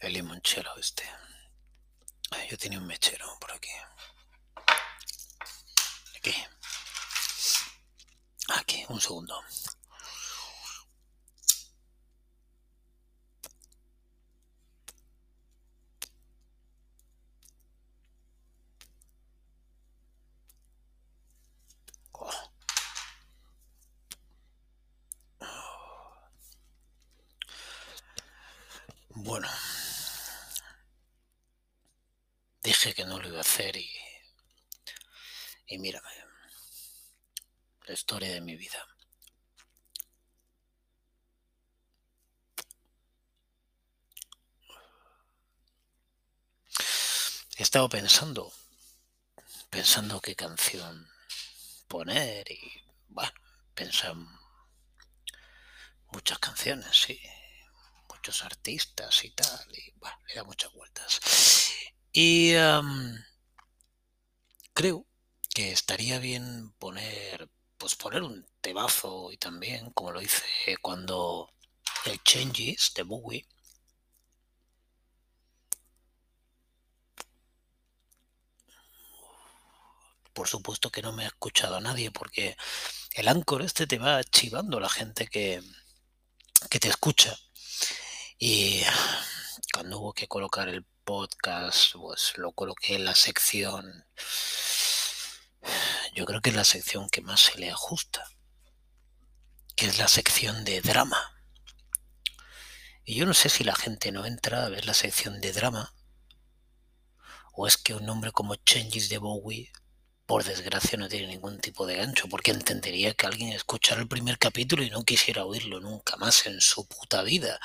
El limonchelo este. Yo tenía un mechero por aquí. Aquí. Aquí, un segundo. Bueno, que no lo iba a hacer y, y mírame, la historia de mi vida. He estado pensando, pensando qué canción poner y, bueno, pensé muchas canciones, sí muchos artistas y tal, y bueno, le da muchas vueltas. Y creo que estaría bien poner, pues poner un tebazo y también, como lo hice cuando el Changes de Bowie. Por supuesto que no me ha escuchado a nadie porque el Anchor este te va chivando la gente que, que te escucha y cuando hubo que colocar el podcast, pues lo coloqué en la sección. Yo creo que es la sección que más se le ajusta, que es la sección de drama. Y yo no sé si la gente no entra a ver la sección de drama, o es que un nombre como Changes de Bowie por desgracia no tiene ningún tipo de gancho, porque entendería que alguien escuchara el primer capítulo y no quisiera oírlo nunca más en su puta vida.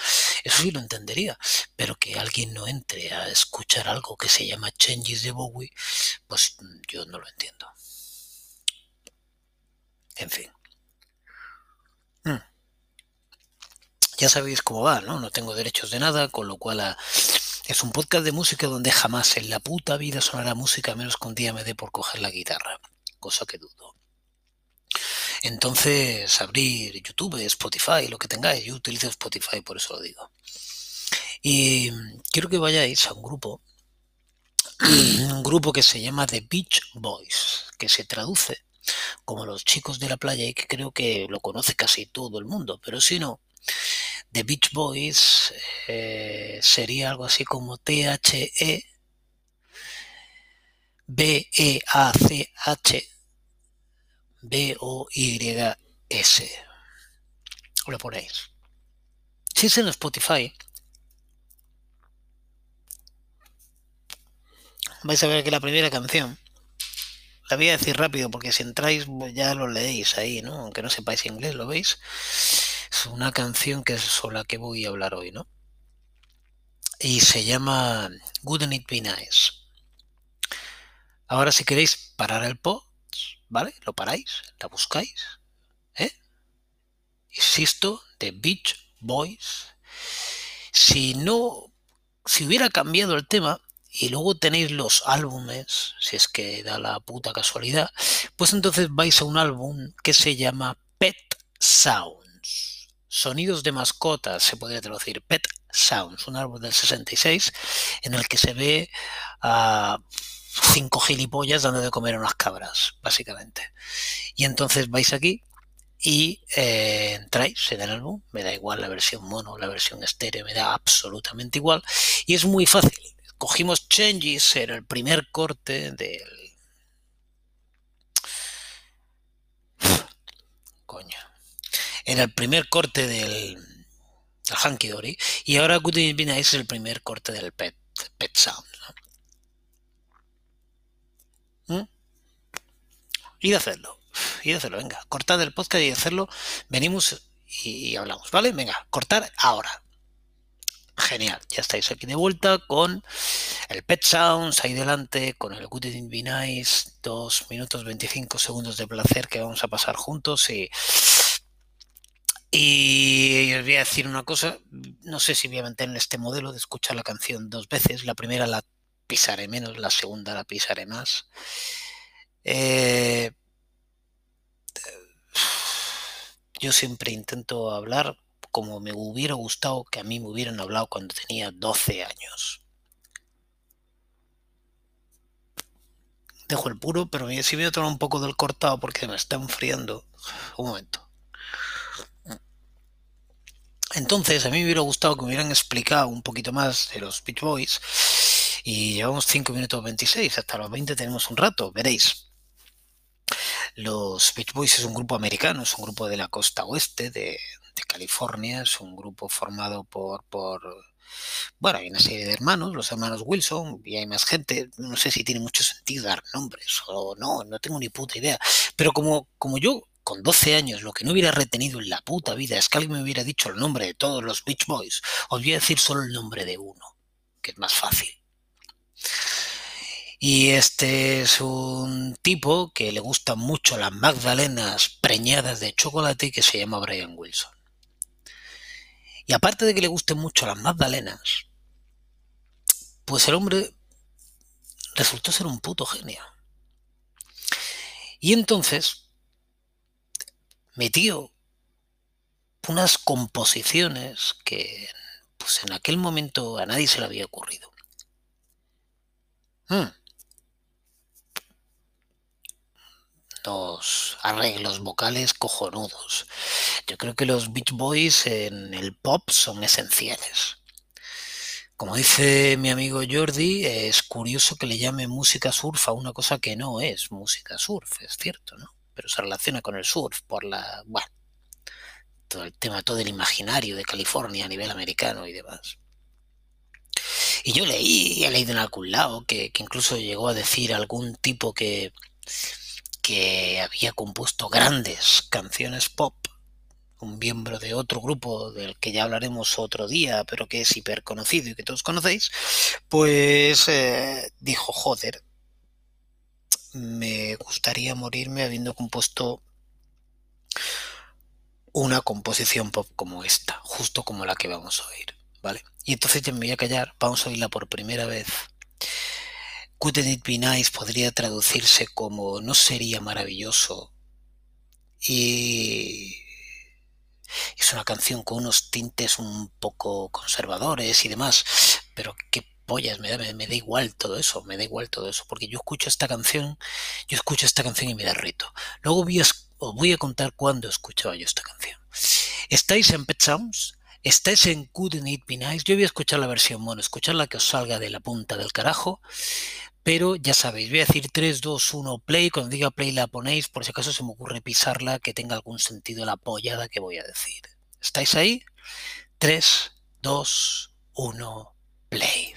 Eso sí lo entendería, pero que alguien no entre a escuchar algo que se llama Changes de Bowie, pues yo no lo entiendo. En fin. Hmm. Ya sabéis cómo va, ¿no? No tengo derechos de nada, con lo cual a es un podcast de música donde jamás en la puta vida sonará música menos que un día me dé por coger la guitarra, cosa que dudo. Entonces, abrir YouTube, Spotify, lo que tengáis. Yo utilizo Spotify, por eso lo digo. Y quiero que vayáis a un grupo, un grupo que se llama The Beach Boys, que se traduce como los chicos de la playa y que creo que lo conoce casi todo el mundo, pero si no, The Beach Boys eh, sería algo así como T-H-E B-E-A-C-H B-O-Y-S. Lo ponéis. Si es en Spotify, vais a ver que la primera canción, la voy a decir rápido porque si entráis ya lo leéis ahí, ¿no? Aunque no sepáis inglés, ¿lo veis? Una canción que es sobre la que voy a hablar hoy, ¿no? Y se llama Wouldn't It Be Nice. Ahora si queréis parar el pod, ¿vale? Lo paráis, la buscáis, ¿eh? Insisto, The Beach Boys. Si no, si hubiera cambiado el tema y luego tenéis los álbumes, si es que da la puta casualidad, pues entonces vais a un álbum que se llama Pet Sounds. Sonidos de mascotas, se podría traducir, Pet Sounds, un árbol del 66 en el que se ve a cinco gilipollas dando de comer a unas cabras, básicamente. Y entonces vais aquí y eh, entráis en el álbum, me da igual la versión mono, la versión estéreo, me da absolutamente igual. Y es muy fácil. Cogimos Changes en el primer corte del... Coño en el primer corte del, del Hanky Dory y ahora Good Evening es el primer corte del Pet, pet Sound. ¿no? ¿Mm? Hacerlo, y hacerlo, venga, cortad el podcast y hacerlo, venimos y hablamos, ¿vale? Venga, cortar ahora. Genial, ya estáis aquí de vuelta con el Pet Sounds ahí delante, con el Good Evening Be Nice, 2 minutos 25 segundos de placer que vamos a pasar juntos y y os voy a decir una cosa, no sé si voy a mantener este modelo de escuchar la canción dos veces. La primera la pisaré menos, la segunda la pisaré más. Eh, yo siempre intento hablar como me hubiera gustado que a mí me hubieran hablado cuando tenía 12 años. Dejo el puro, pero si voy a tomar un poco del cortado porque me está enfriando. Un momento. Entonces, a mí me hubiera gustado que me hubieran explicado un poquito más de los Beach Boys. Y llevamos 5 minutos 26, hasta los 20 tenemos un rato, veréis. Los Beach Boys es un grupo americano, es un grupo de la costa oeste de, California, es un grupo formado por, por, bueno, hay una serie de hermanos, los hermanos Wilson, y hay más gente, no sé si tiene mucho sentido dar nombres o no, no tengo ni puta idea, pero como, como yo con 12 años lo que no hubiera retenido en la puta vida es que alguien me hubiera dicho el nombre de todos los Beach Boys, os voy a decir solo el nombre de uno, que es más fácil. Y este es un tipo que le gustan mucho las magdalenas preñadas de chocolate que se llama Brian Wilson. Y aparte de que le gusten mucho las magdalenas, pues el hombre resultó ser un puto genio. Y entonces metió unas composiciones que pues en aquel momento a nadie se le había ocurrido. Hmm. Los arreglos vocales cojonudos. Yo creo que los Beach Boys en el pop son esenciales. Como dice mi amigo Jordi, es curioso que le llame música surf a una cosa que no es música surf, es cierto, ¿no? Pero se relaciona con el surf por la, bueno, todo el tema, todo el imaginario de California a nivel americano y demás. Y yo leí, he leído en algún lado, que, incluso llegó a decir algún tipo que, que había compuesto grandes canciones pop, un miembro de otro grupo del que ya hablaremos otro día, pero que es hiper conocido y que todos conocéis, pues eh, dijo, joder, me gustaría morirme habiendo compuesto una composición pop como esta, justo como la que vamos a oír, ¿vale? Y entonces ya me voy a callar, vamos a oírla por primera vez. Couldn't it be nice podría traducirse como no sería maravilloso. Y es una canción con unos tintes un poco conservadores y demás, pero que me da, igual todo eso, me da igual todo eso, porque yo escucho esta canción, yo escucho esta canción y me derrito. Luego voy os voy a contar cuándo escuchaba yo esta canción. ¿Estáis en Pet Sounds? ¿Estáis en Couldn't It Be Nice? Yo voy a escuchar la versión bueno, escuchar la que os salga de la punta del carajo, pero ya sabéis, voy a decir 3, 2, 1, play, cuando diga play la ponéis, por si acaso se me ocurre pisarla, que tenga algún sentido la pollada que voy a decir. ¿Estáis ahí? 3, 2, 1, play.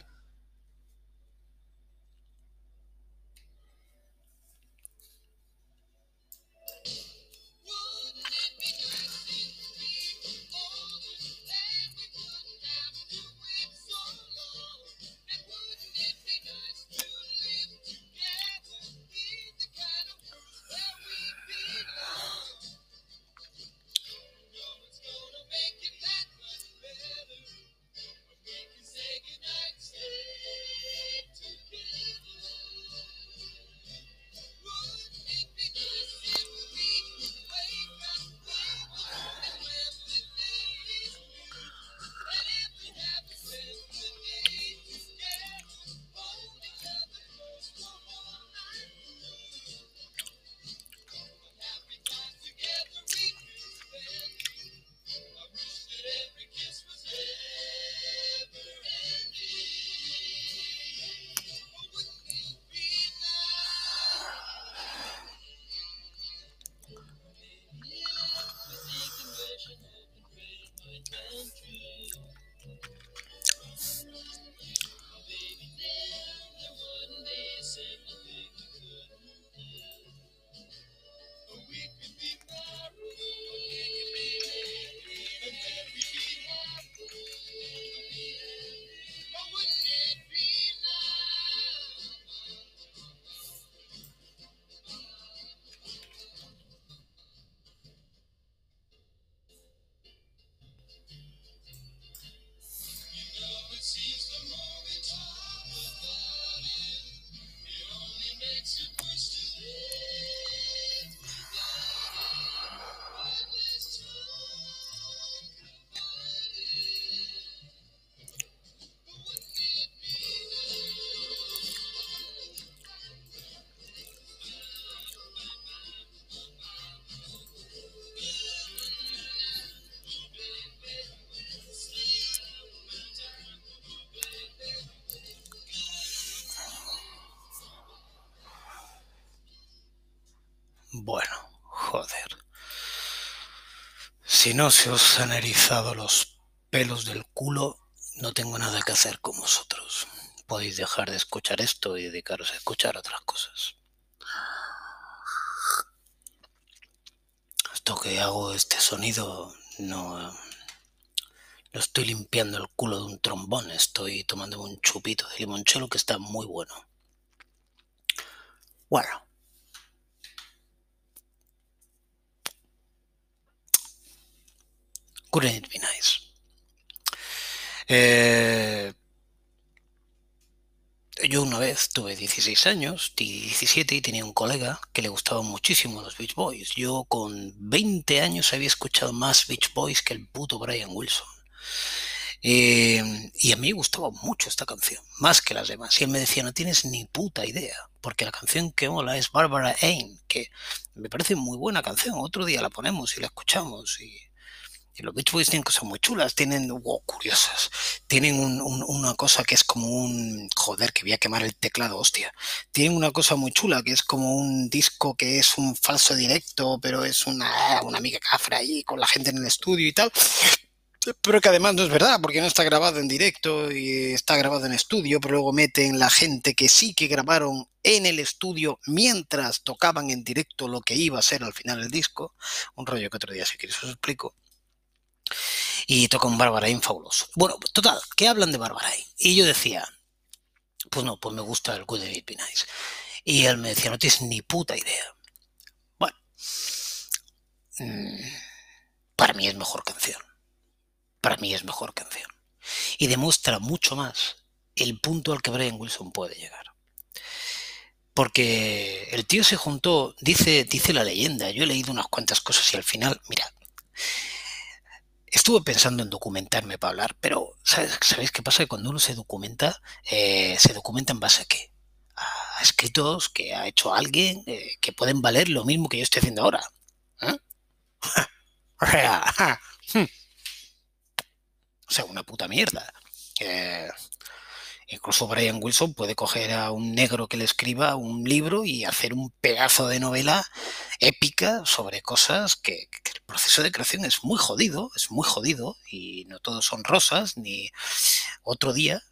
Bueno, joder. Si no se os han erizado los pelos del culo, no tengo nada que hacer con vosotros. Podéis dejar de escuchar esto y dedicaros a escuchar otras cosas. Esto que hago, este sonido, no, no estoy limpiando el culo de un trombón, estoy tomando un chupito de limonchelo que está muy bueno. Bueno. Couldn't it be nice? Yo una vez tuve 16 años, 17 y tenía un colega que le gustaban muchísimo los Beach Boys. Yo con 20 años había escuchado más Beach Boys que el puto Brian Wilson. Eh, y a mí me gustaba mucho esta canción, más que las demás. Y él me decía, no tienes ni puta idea, porque la canción que mola es Barbara Ain, que me parece muy buena canción. Otro día la ponemos y la escuchamos. Y, los Beach Boys tienen cosas muy chulas, tienen, wow, curiosas. Tienen una cosa que es como un, joder, que voy a quemar el teclado, hostia. Tienen una cosa muy chula que es como un disco que es un falso directo, pero es una, una amiga cafra ahí con la gente en el estudio y tal pero que además no es verdad, porque no está grabado en directo y está grabado en estudio, pero luego meten la gente que sí que grabaron en el estudio mientras tocaban en directo lo que iba a ser al final el disco. Un rollo que otro día si quieres os explico. Y toca un Barbarain fabuloso. Bueno, total, ¿qué hablan de Barbarain? Y yo decía, pues no, pues me gusta el Good David Be Nice. Y él me decía, no tienes ni puta idea. Bueno, mm, para mí es mejor canción para mí es mejor canción. Y demuestra mucho más el punto al que Brian Wilson puede llegar. Porque el tío se juntó, dice, dice la leyenda, yo he leído unas cuantas cosas y al final, mira, estuve pensando en documentarme para hablar, pero ¿sabéis qué pasa? Que cuando uno se documenta, eh, se documenta en base a qué? A escritos que ha hecho alguien eh, que pueden valer lo mismo que yo estoy haciendo ahora. ¿eh? Hmm. O sea, una puta mierda. Incluso Brian Wilson puede coger a un negro que le escriba un libro y hacer un pedazo de novela épica sobre cosas que, proceso de creación es muy jodido, es muy jodido y no todos son rosas, ni otro día,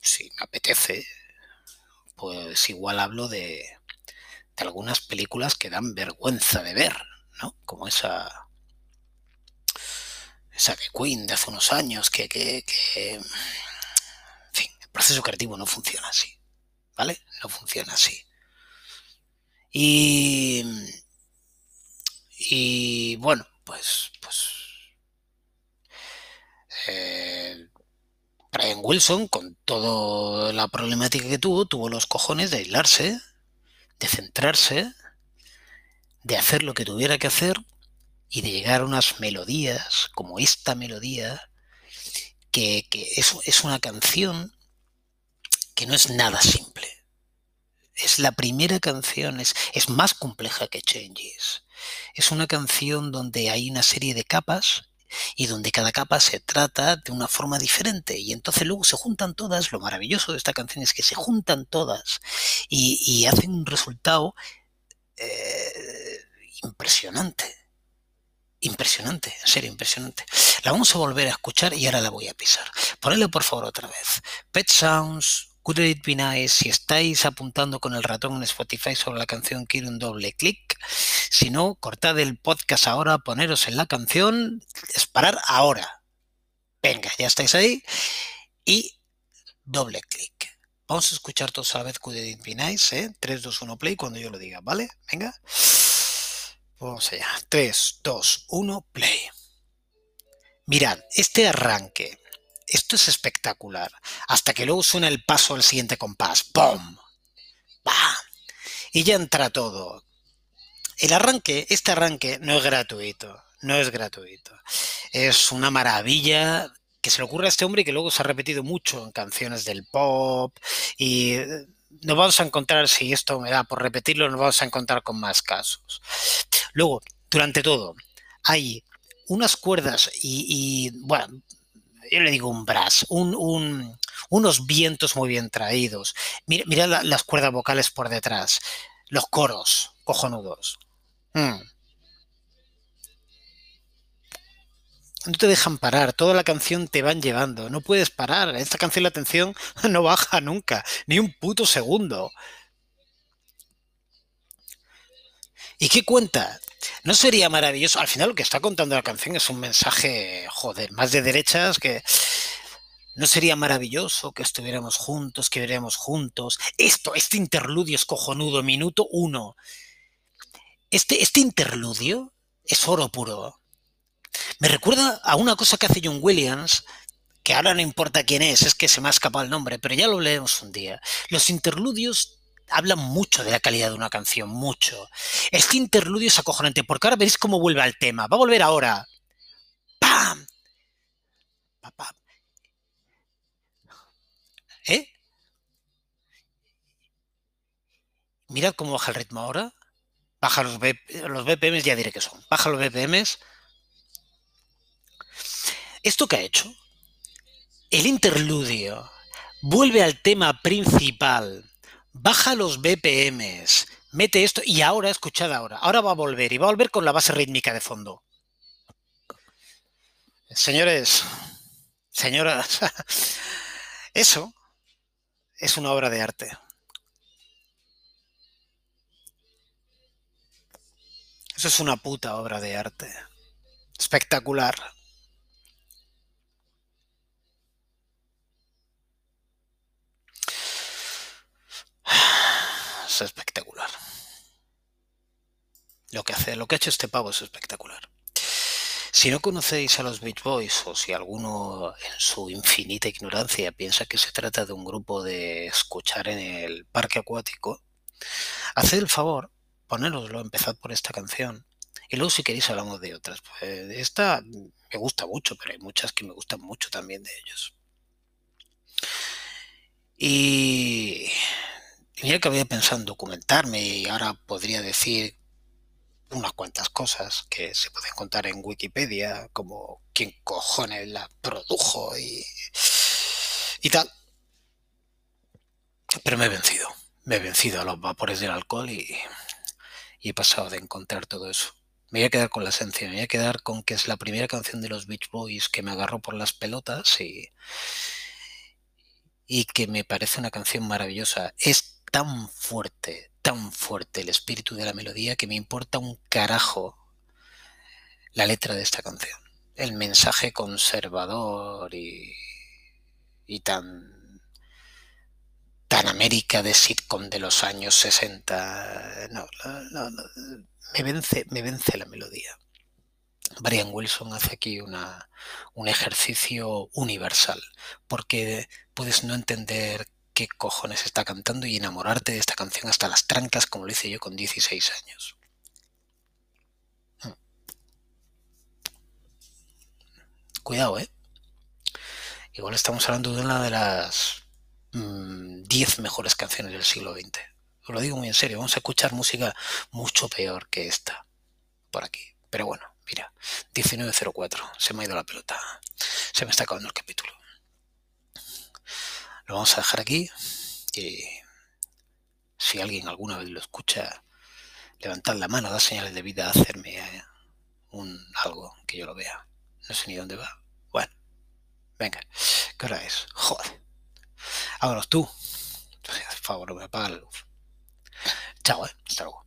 si me apetece, pues igual hablo de, de algunas películas que dan vergüenza de ver, ¿no? Como esa esa de Queen de hace unos años, que, que, en fin, el proceso creativo no funciona así, ¿vale? No funciona así. Y, y bueno, pues, pues eh, Brian Wilson, con toda la problemática que tuvo, tuvo los cojones de aislarse, de centrarse, de hacer lo que tuviera que hacer y de llegar a unas melodías como esta melodía, que, es, es, una canción que no es nada simple. Es la primera canción, es, es más compleja que Changes. Es una canción donde hay una serie de capas y donde cada capa se trata de una forma diferente y entonces luego se juntan todas, lo maravilloso de esta canción es que se juntan todas y, hacen un resultado eh, impresionante impresionante, en serio, impresionante. La vamos a volver a escuchar y ahora la voy a pisar. Ponedle por favor otra vez. Pet Sounds, Could It Be Nice. Si estáis apuntando con el ratón en Spotify sobre la canción, quiero un doble clic. Si no, cortad el podcast ahora, poneros en la canción, disparar ahora. Venga, ya estáis ahí. Y doble clic. Vamos a escuchar todos a la vez Could It Be Nice, ¿eh? 3, 2, 1, play cuando yo lo diga, ¿vale? Venga. Vamos allá. 3, 2, 1, play. Mirad, este arranque, esto es espectacular. Hasta que luego suena el paso al siguiente compás. ¡Pum! ¡Bam! Y ya entra todo. El arranque, este arranque no es gratuito. No es gratuito. Es una maravilla que se le ocurre a este hombre y que luego se ha repetido mucho en canciones del pop y nos vamos a encontrar, si esto me da por repetirlo, nos vamos a encontrar con más casos. Luego, durante todo, hay unas cuerdas y, bueno, yo le digo un brass, un, unos vientos muy bien traídos. Mira, las cuerdas vocales por detrás, los coros, cojonudos. Mm. No te dejan parar, toda la canción te van llevando, no puedes parar. Esta canción la atención no baja nunca, ni un puto segundo. ¿Y qué cuenta? ¿No sería maravilloso? Al final lo que está contando la canción es un mensaje, joder, más de derechas que... ¿No sería maravilloso que estuviéramos juntos, que viéramos juntos? Esto, este interludio es cojonudo, minuto uno. Este, este interludio es oro puro. Me recuerda a una cosa que hace John Williams, que ahora no importa quién es, es que se me ha escapado el nombre, pero ya lo leemos un día. Los interludios hablan mucho de la calidad de una canción, mucho. Este interludio es acojonante, porque ahora veréis cómo vuelve al tema. Va a volver ahora. ¡Pam! ¡Pam! ¿Eh? Mirad cómo baja el ritmo ahora. Baja los, los BPMs, ya diré que son. Baja los BPMs. ¿Esto qué ha hecho? El interludio vuelve al tema principal, baja los BPMs, mete esto y ahora, escuchad ahora, ahora va a volver y va a volver con la base rítmica de fondo. Señores, señoras, eso es una obra de arte. Eso es una puta obra de arte. Espectacular. Es espectacular. Lo que hace, lo que ha hecho este pavo es espectacular. Si no conocéis a los Beach Boys o si alguno en su infinita ignorancia piensa que se trata de un grupo de escuchar en el parque acuático, haced el favor, ponéroslo, empezad por esta canción. Y luego si queréis hablamos de otras. Pues esta me gusta mucho, pero hay muchas que me gustan mucho también de ellos. Y mira que había pensado en documentarme y ahora podría decir unas cuantas cosas que se pueden contar en Wikipedia, como quién cojones la produjo y, y tal. Pero me he vencido, me he vencido a los vapores del alcohol y, y he pasado de encontrar todo eso. Me voy a quedar con la esencia, me voy a quedar con que es la primera canción de los Beach Boys que me agarró por las pelotas y, y que me parece una canción maravillosa. Es tan fuerte, tan fuerte el espíritu de la melodía que me importa un carajo la letra de esta canción. El mensaje conservador y, y tan, tan América de sitcom de los años 60. No, no, no, me, vence, me vence la melodía. Brian Wilson hace aquí una, un ejercicio universal, porque puedes no entender qué cojones está cantando y enamorarte de esta canción hasta las trancas como lo hice yo con 16 años. Hmm. Cuidado, ¿eh? Igual estamos hablando de una de las 10 mm, mejores canciones del siglo XX. Os lo digo muy en serio, vamos a escuchar música mucho peor que esta por aquí. Pero bueno, mira, 1904, se me ha ido la pelota. Se me está acabando el capítulo. Lo vamos a dejar aquí. Y si alguien alguna vez lo escucha, levantad la mano, da señales de vida, hacerme eh, un algo que yo lo vea. No sé ni dónde va. Bueno, venga, ¿qué hora es? Joder. Vámonos tú. Por favor, no me apaga la luz. Chao, eh. Hasta luego.